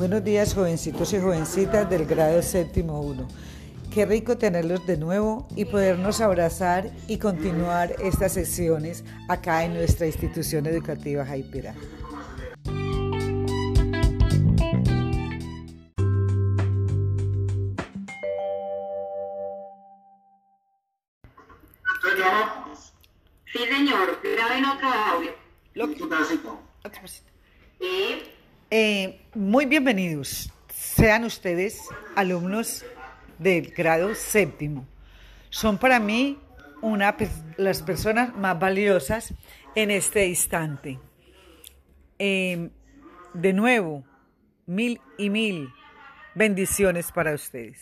Buenos días jovencitos y jovencitas del grado séptimo 1. Qué rico tenerlos de nuevo y podernos abrazar y continuar estas sesiones acá en nuestra institución educativa Jaipira. Sí, señor. Graben otro audio. Lo que- Otra cosita. Sí. Eh, muy bienvenidos. Sean ustedes alumnos del grado séptimo. Son para mí una, las personas más valiosas en este instante. Eh, de nuevo, mil y mil bendiciones para ustedes.